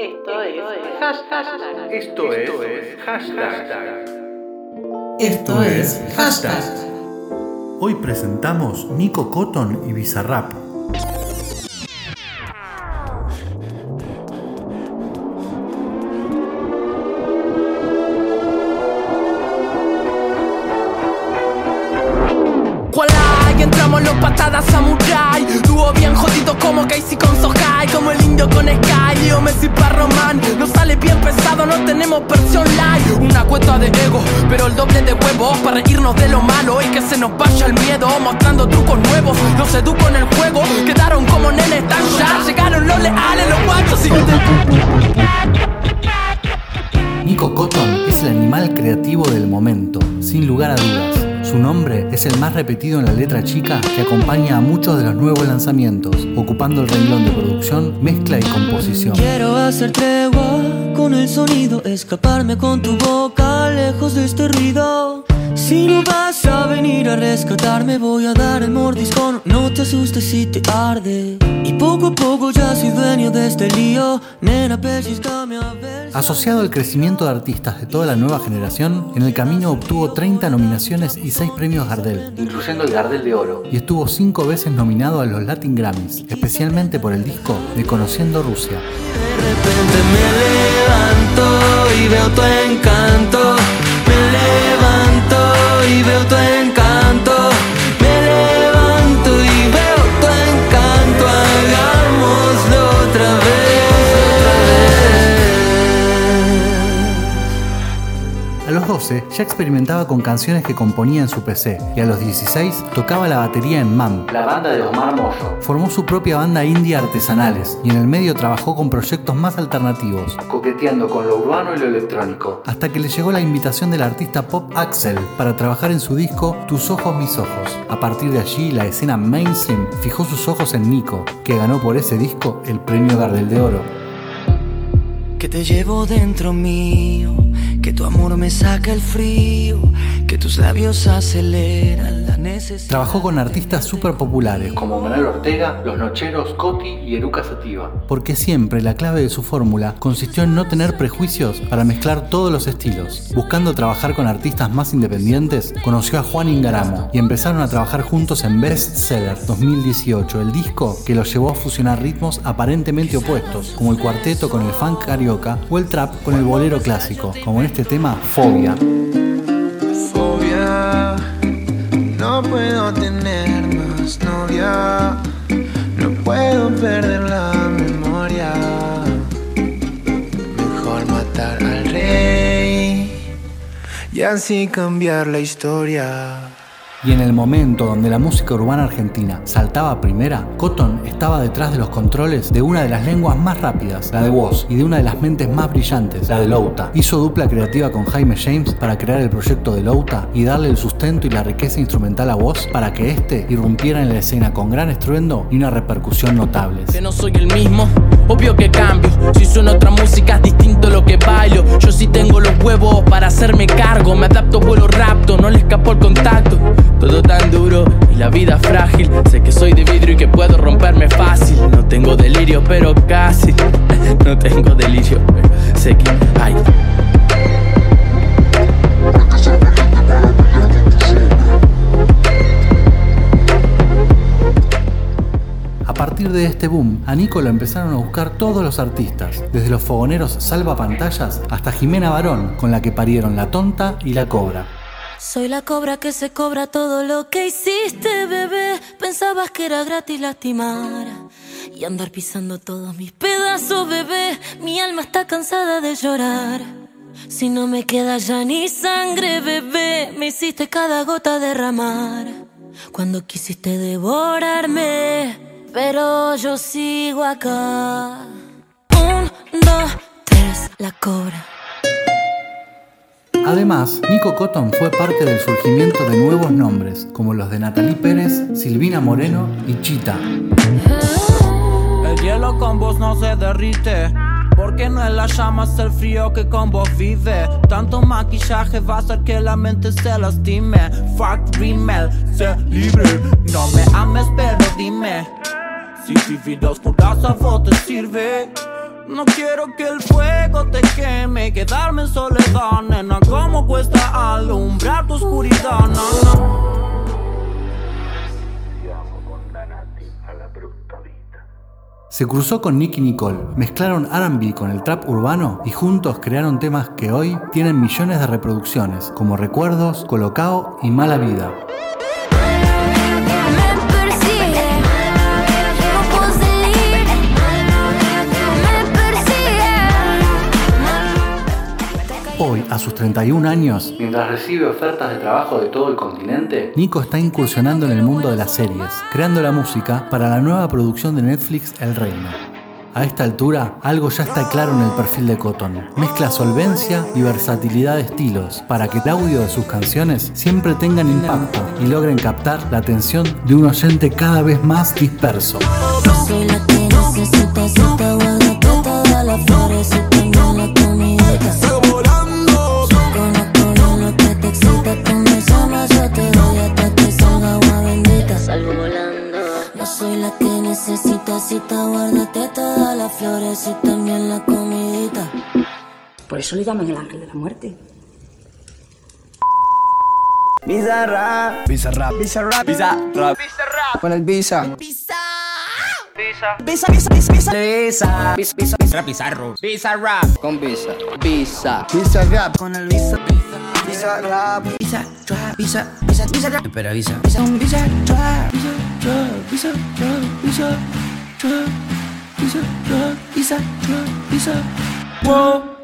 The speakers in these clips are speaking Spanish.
Esto es hashtag. Esto es hashtag. Esto es hashtag. Hoy presentamos Nico Cotton y Bizarrap. Entramos los patadas samurai Dúo bien jodido como Casey con Como el indio con Sky, Leo Messi para Román. Nos sale bien pesado, no tenemos versión live Una cuenta de ego, pero el doble de huevos. Para reírnos de lo malo y que se nos vaya el miedo. Mostrando trucos nuevos, los educo en el juego. Quedaron como nenes tan ya. Llegaron los leales, los guachos y... Nico Cotton es el animal creativo del momento, sin lugar a dudas. Su nombre es el más repetido en la letra chica que acompaña a muchos de los nuevos lanzamientos, ocupando el renglón de producción, mezcla y composición. Quiero hacer tregua con el sonido, escaparme con tu boca lejos de este ruido. A venir a rescatarme, voy a dar el mordiscón. No te asustes si te arde. Y poco a poco ya soy dueño de este lío. Nena, pellizcame a ver. Asociado al crecimiento de artistas de toda la nueva generación, en el camino obtuvo 30 nominaciones y 6 premios Gardel, incluyendo el Gardel de Oro, y estuvo 5 veces nominado a los Latin Grammys, especialmente por el disco de Conociendo Rusia. De repente me levanto y veo tu encanto. 12 ya experimentaba con canciones que componía en su PC y a los 16 tocaba la batería en MAM, la banda de Omar Moyo. Formó su propia banda india Artesanales y en el medio trabajó con proyectos más alternativos, coqueteando con lo urbano y lo electrónico, hasta que le llegó la invitación del artista pop Axel para trabajar en su disco Tus ojos, mis ojos. A partir de allí, la escena mainstream fijó sus ojos en Nico, que ganó por ese disco el premio Gardel de Oro. Que te llevo dentro mío, tu amor me saca el frío, que tus labios aceleran la necesidad. Trabajó con artistas súper populares como Manuel Ortega, Los Nocheros, Coti y Eruca Sativa. Porque siempre la clave de su fórmula consistió en no tener prejuicios para mezclar todos los estilos. Buscando trabajar con artistas más independientes, conoció a Juan Ingaramo y empezaron a trabajar juntos en Best Seller 2018, el disco que los llevó a fusionar ritmos aparentemente opuestos, como el cuarteto con el funk carioca o el trap con el bolero clásico, como en este tema Fobia. Fobia, no puedo tener más novia, no puedo perder la memoria. Mejor matar al rey y así cambiar la historia. Y en el momento donde la música urbana argentina saltaba primera, Cotton estaba detrás de los controles de una de las lenguas más rápidas, la de Woz, y de una de las mentes más brillantes, la de Louta. Hizo dupla creativa con Jaime James para crear el proyecto de Louta y darle el sustento y la riqueza instrumental a Woz para que éste irrumpiera en la escena con gran estruendo y una repercusión notables. Que no soy el mismo, obvio que cambio. Si suena otra música es distinto lo que bailo. Yo sí tengo los huevos para hacerme cargo. Me adapto, vuelo rapto, no le escapo el contacto. Todo tan duro y la vida frágil. Sé que soy de vidrio y que puedo romperme fácil. No tengo delirio, pero casi. No tengo delirio, pero sé que hay. Partir de este boom, a Nico lo empezaron a buscar todos los artistas, desde los fogoneros Salva Pantallas hasta Jimena Barón, con la que parieron La Tonta y La Cobra. Soy la cobra que se cobra todo lo que hiciste, bebé. Pensabas que era gratis lastimar y andar pisando todos mis pedazos, bebé. Mi alma está cansada de llorar. Si no me queda ya ni sangre, bebé, me hiciste cada gota derramar. Cuando quisiste devorarme, pero yo sigo acá. Un, dos, tres, la cobra. Además, Nico Cotton fue parte del surgimiento de nuevos nombres, como los de Natalie Pérez, Silvina Moreno y Chita. El hielo con vos no se derrite. Porque no es la llama, es el frío que con vos vive. Tanto maquillaje va a hacer que la mente se lastime. Fuck rimel, sé libre. No me ames, pero dime. Si te sirve. No quiero que el fuego te queme, quedarme en soledad, nena. ¿Cómo cuesta alumbrar tu oscuridad? Se cruzó con Nicky Nicole, mezclaron RB con el trap urbano y juntos crearon temas que hoy tienen millones de reproducciones, como Recuerdos, Colocao y Mala Vida. A sus 31 años, mientras recibe ofertas de trabajo de todo el continente, Nico está incursionando en el mundo de las series, creando la música para la nueva producción de Netflix El Reino. A esta altura, algo ya está claro en el perfil de Cotton. Mezcla solvencia y versatilidad de estilos para que el audio de sus canciones siempre tengan impacto y logren captar la atención de un oyente cada vez más disperso. Soy la que todas las flores y también la comidita. Por eso le llaman el ángel de la muerte. Bizarrap, Bizarrap, Bizarrap, Bizarrap, Con el Visa. Visa, visa, visa, visa. Visa, visa, visa, visa. Pizarro. Visa rap. Con Visa. Visa. Bizarrap. Con el visa. Visa, trap, visa, visa, visa rap. Espera, visa. Visa, visa, trap. Visa, trap, visa, trap, visa, trap. Visa, trap, visa, trap, visa. Wow. Wow.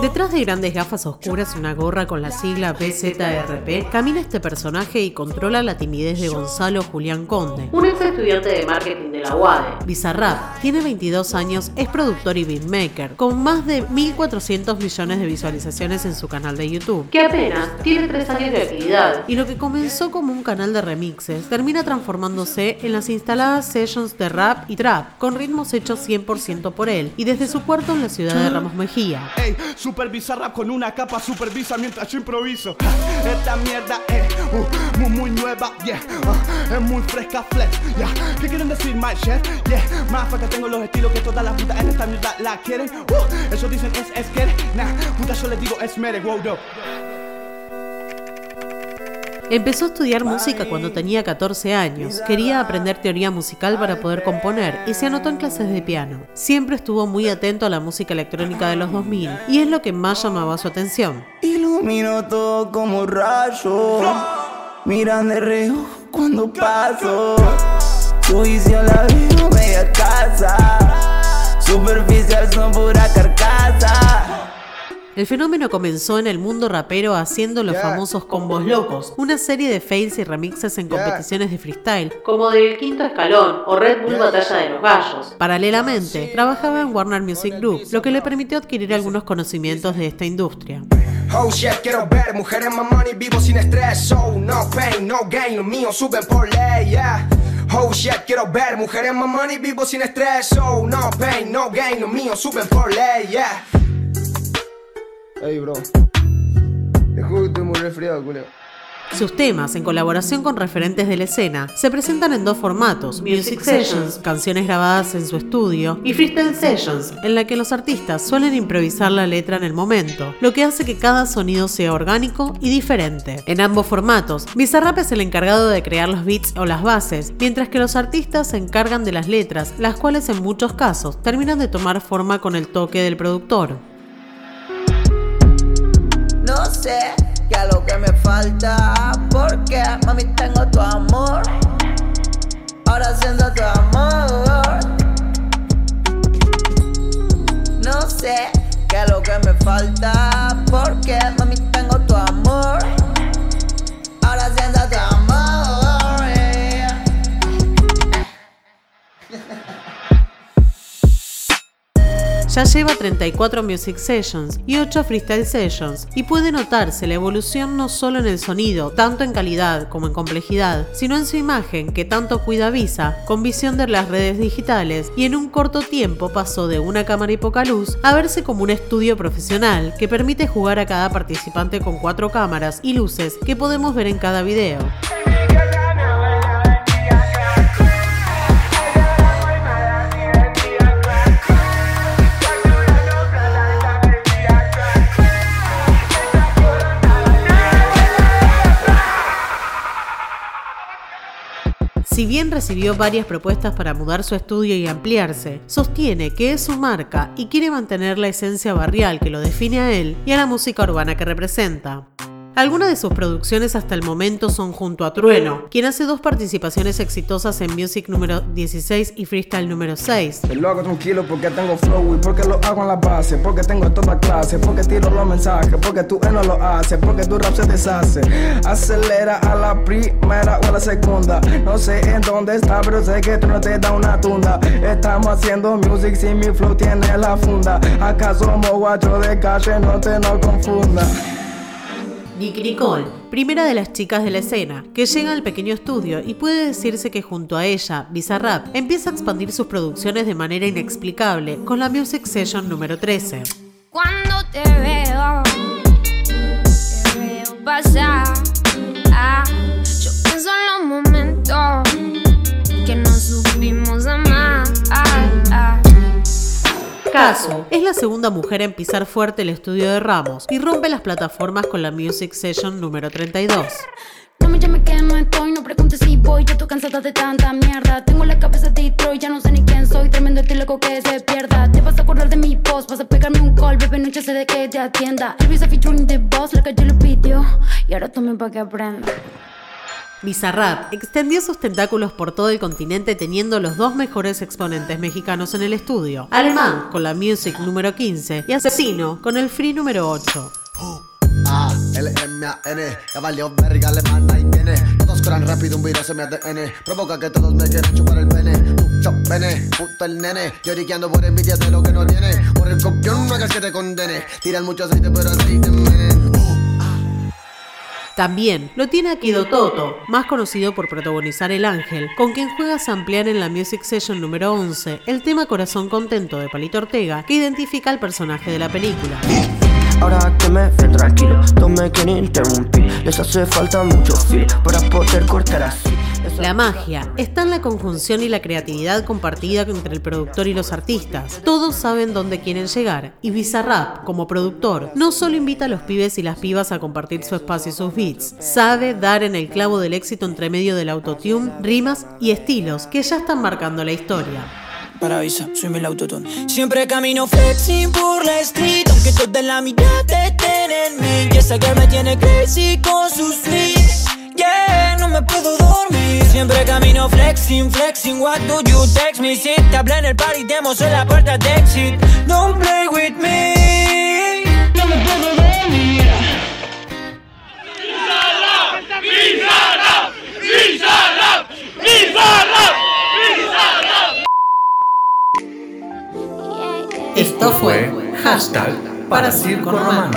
Detrás de grandes gafas oscuras y una gorra con la sigla BZRP, camina este personaje y controla la timidez de Gonzalo Julián Conde, un ex estudiante de marketing de la UADE. Bizarrap tiene 22 años, es productor y beatmaker, con más de 1.400 millones de visualizaciones en su canal de YouTube, que apenas tiene 3 años de actividad. Y lo que comenzó como un canal de remixes termina transformándose en las instaladas sessions de rap y trap, con ritmos hechos 100% por él, y desde su cuarto en la ciudad de Ramos Mejía. Ey, supervisa rap con una capa, supervisa mientras yo improviso. Ja, Esta mierda es uh, muy, muy nueva, yeah. uh, es muy fresca, flex, yeah. ¿Qué quieren decir, my chef? Yeah, más falta tengo los estilos que todas las putas en esta mierda la quieren. Uh, eso dicen es, es que, nah, puta yo les digo es mere, wow, no. Empezó a estudiar música cuando tenía 14 años. Quería aprender teoría musical para poder componer y se anotó en clases de piano. Siempre estuvo muy atento a la música electrónica de los 2000 y es lo que más llamaba su atención. Ilumino todo como rayo. Miran de reojo cuando paso. La media casa. Superficial son carcasa. El fenómeno comenzó en el mundo rapero haciendo los famosos combos locos, una serie de fails y remixes en competiciones de freestyle, como del Quinto Escalón o Red Bull Batalla de los Gallos. Paralelamente, trabajaba en Warner Music Group, lo que le permitió adquirir algunos conocimientos de esta industria. Oh shit, quiero ver mujeres más money, vivo sin estrés. So, no pain, no gain, míos suben por ley, yeah. Oh shit, quiero ver mujeres más money, vivo sin estrés. So, no pain, no gain, míos suben por ley, yeah. Ey, bro. Te juro que estoy muy resfriado, culeo. Sus temas, en colaboración con referentes de la escena, se presentan en dos formatos: Music Sessions, canciones grabadas en su estudio, y Freestyle Sessions, en la que los artistas suelen improvisar la letra en el momento, lo que hace que cada sonido sea orgánico y diferente. En ambos formatos, Bizarrap es el encargado de crear los beats o las bases, mientras que los artistas se encargan de las letras, las cuales en muchos casos terminan de tomar forma con el toque del productor. Sé qué es lo que me falta. Porque, mami, tengo tu amor. Ahora siento tu amor. Ya lleva 34 Music Sessions y 8 Freestyle Sessions, y puede notarse la evolución no solo en el sonido, tanto en calidad como en complejidad, sino en su imagen que tanto cuida Visa, con visión de las redes digitales, y en un corto tiempo pasó de una cámara y poca luz a verse como un estudio profesional que permite jugar a cada participante con cuatro cámaras y luces que podemos ver en cada video. Si bien recibió varias propuestas para mudar su estudio y ampliarse, sostiene que es su marca y quiere mantener la esencia barrial que lo define a él y a la música urbana que representa. Algunas de sus producciones hasta el momento son junto a Trueno, quien hace dos participaciones exitosas en Music número 16 y Freestyle número 6. Lo hago tranquilo porque tengo flow y porque lo hago en la base, porque tengo toda clase, porque tiro los mensajes, porque tú no lo haces, porque tu rap se deshace. Acelera a la primera o a la segunda. No sé en dónde está, pero sé que tú no te da una tunda. Estamos haciendo music si mi flow tiene la funda. ¿Acaso somos guacho de calle? No te no confunda. Nicole, primera de las chicas de la escena, que llega al pequeño estudio y puede decirse que junto a ella, Bizarrap, empieza a expandir sus producciones de manera inexplicable con la Music Session número 13. Cuando te veo, te veo pasar. Ah, yo pienso en los momentos Caso es la segunda mujer en pisar fuerte el estudio de Ramos y rompe las plataformas con la Music Session número 32. No me llames que no estoy, no preguntes si voy, yo estoy cansada de tanta mierda. Tengo la cabeza de Detroit, ya no sé ni quién soy, tremendo este loco que se pierda. Te vas a acordar de mi post, vas a pegarme un call, bebé, no sé de qué te atienda. Elvis a featuring the boss, la que yo lo pidió, y ahora tome pa' que aprenda. Bizarrap extendió sus tentáculos por todo el continente teniendo los dos mejores exponentes mexicanos en el estudio. Alemán con la Music número 15 y Asesino con el Free número 8. A, L, M, A, N, ya valió verga, alemán, ahí viene. Todos corran rápido, un virus en mi ADN. Provoca que todos me quieran chupar el pene. Mucho pene, puto el nene. Lloriqueando por envidia de lo que no tiene. Por el copión, no hagas que te condene. Tiran mucho aceite, pero aceite mene. También lo tiene Akido Toto, más conocido por protagonizar El Ángel, con quien juega a ampliar en la Music Session número 11 el tema Corazón Contento de Palito Ortega, que identifica al personaje de la película. Ahora que me ven tranquilo, no me quieren interrumpir. Les hace falta mucho feel para poder cortar así. La magia está en la conjunción y la creatividad compartida entre el productor y los artistas. Todos saben dónde quieren llegar y Bizarrap, como productor, no solo invita a los pibes y las pibas a compartir su espacio y sus beats, sabe dar en el clavo del éxito entre medio del autotune, rimas y estilos que ya están marcando la historia. Para visa, soy el autotune. Siempre camino flexing por la street, aunque toda la mitad te tienen Y esa girl me tiene crazy con sus fleets. Me puedo dormir. Siempre camino flexing, flexing. What do you text me? Si te hablé en el party, demos en la puerta de exit. Don't play with me. No me puedo dormir. Bizarrap, Bizarrap, Bizarrap, Bizarrap, Bizarrap. Esto fue Hashtag para Circo Romano.